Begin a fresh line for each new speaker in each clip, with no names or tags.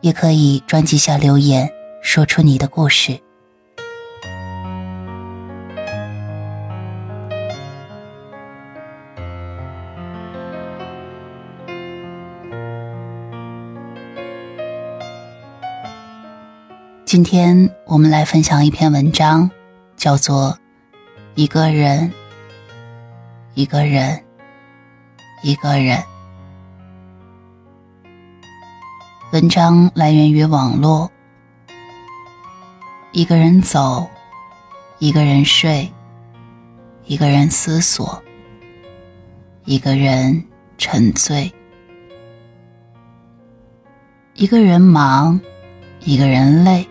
也可以专辑下留言，说出你的故事。今天我们来分享一篇文章，叫做《一个人，一个人，一个人》。文章来源于网络。一个人走，一个人睡，一个人思索，一个人沉醉，一个人忙，一个人累，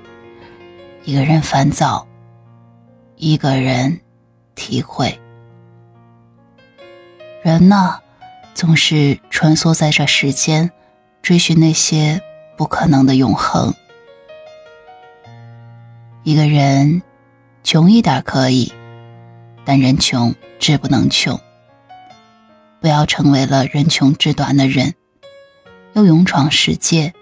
一个人烦躁，一个人体会。人呢，总是穿梭在这世间，追寻那些。不可能的永恒。一个人穷一点可以，但人穷志不能穷。不要成为了人穷志短的人，要勇闯世界。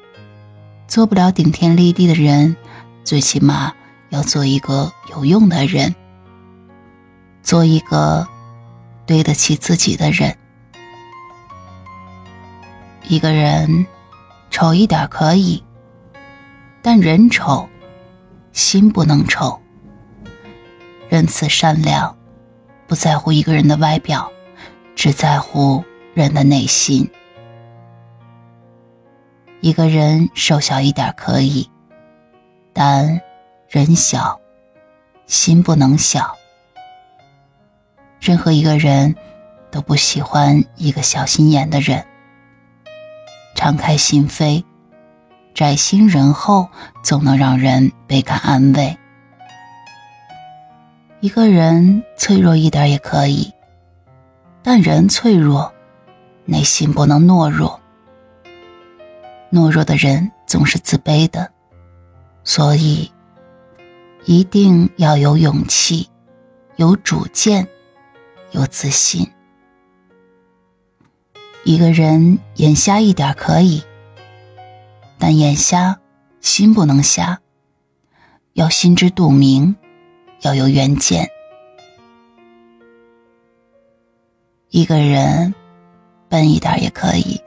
做不了顶天立地的人，最起码要做一个有用的人，做一个对得起自己的人。一个人。丑一点可以，但人丑，心不能丑。仁慈善良，不在乎一个人的外表，只在乎人的内心。一个人瘦小一点可以，但人小，心不能小。任何一个人都不喜欢一个小心眼的人。敞开心扉，宅心仁厚，总能让人倍感安慰。一个人脆弱一点也可以，但人脆弱，内心不能懦弱。懦弱的人总是自卑的，所以一定要有勇气，有主见，有自信。一个人眼瞎一点可以，但眼瞎心不能瞎。要心知肚明，要有远见。一个人笨一点也可以，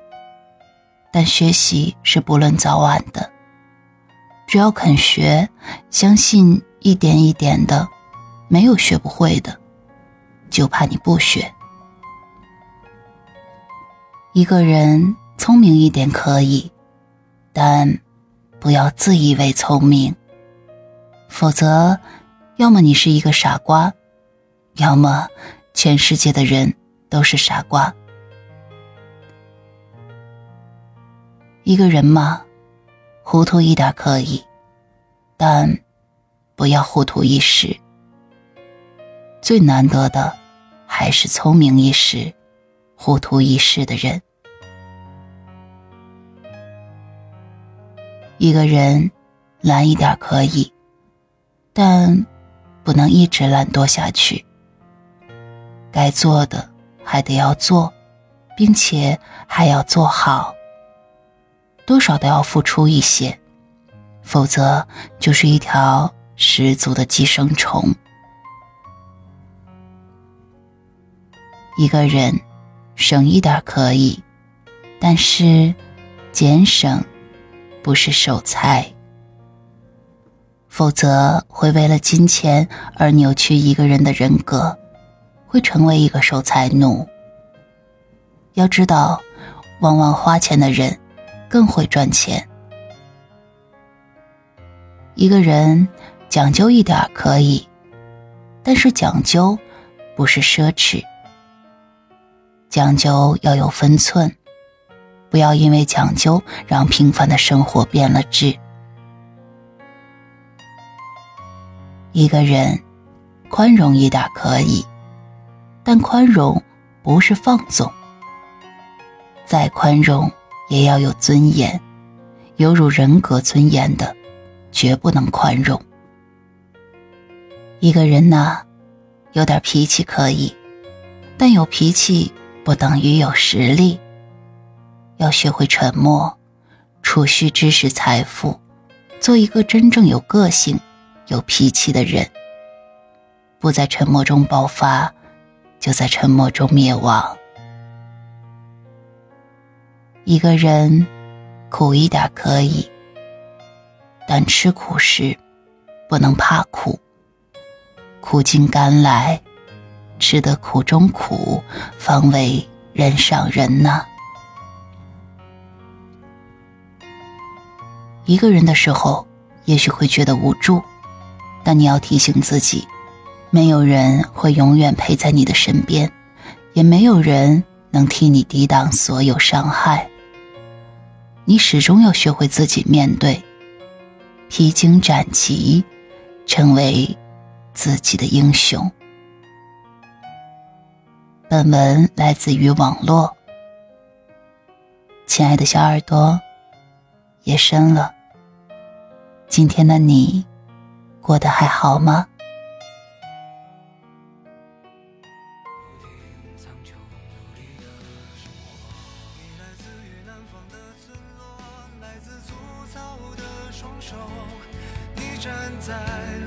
但学习是不论早晚的。只要肯学，相信一点一点的，没有学不会的，就怕你不学。一个人聪明一点可以，但不要自以为聪明，否则，要么你是一个傻瓜，要么全世界的人都是傻瓜。一个人嘛，糊涂一点可以，但不要糊涂一时。最难得的还是聪明一时。糊涂一世的人，一个人懒一点可以，但不能一直懒惰下去。该做的还得要做，并且还要做好，多少都要付出一些，否则就是一条十足的寄生虫。一个人。省一点可以，但是俭省不是守财，否则会为了金钱而扭曲一个人的人格，会成为一个守财奴。要知道，往往花钱的人更会赚钱。一个人讲究一点可以，但是讲究不是奢侈。讲究要有分寸，不要因为讲究让平凡的生活变了质。一个人宽容一点可以，但宽容不是放纵。再宽容也要有尊严，有辱人格尊严的，绝不能宽容。一个人呢，有点脾气可以，但有脾气不等于有实力。要学会沉默，储蓄知识财富，做一个真正有个性、有脾气的人。不在沉默中爆发，就在沉默中灭亡。一个人苦一点可以，但吃苦时不能怕苦。苦尽甘来，吃得苦中苦，方为人上人呐。一个人的时候，也许会觉得无助，但你要提醒自己，没有人会永远陪在你的身边，也没有人能替你抵挡所有伤害。你始终要学会自己面对，披荆斩棘，成为自己的英雄。本文来自于网络，亲爱的小耳朵，夜深了。今天的你过得还好吗？
你站在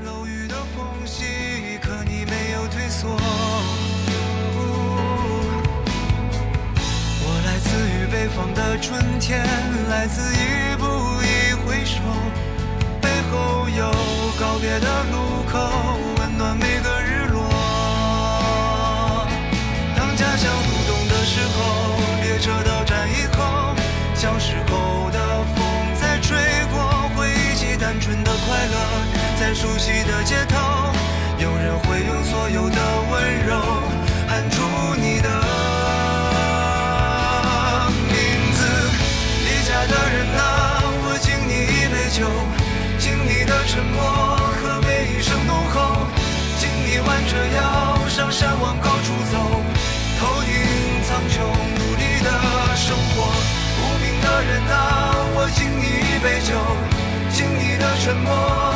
楼宇的缝隙，可你没有退缩。方的春天，来自一步一回首。背后有告别的路口，温暖每个日落。当家乡入冬的时候，列车到站以后，小时候的风在吹过，回忆起单纯的快乐，在熟悉的街头，有人会用所有的杯酒，敬你的沉默。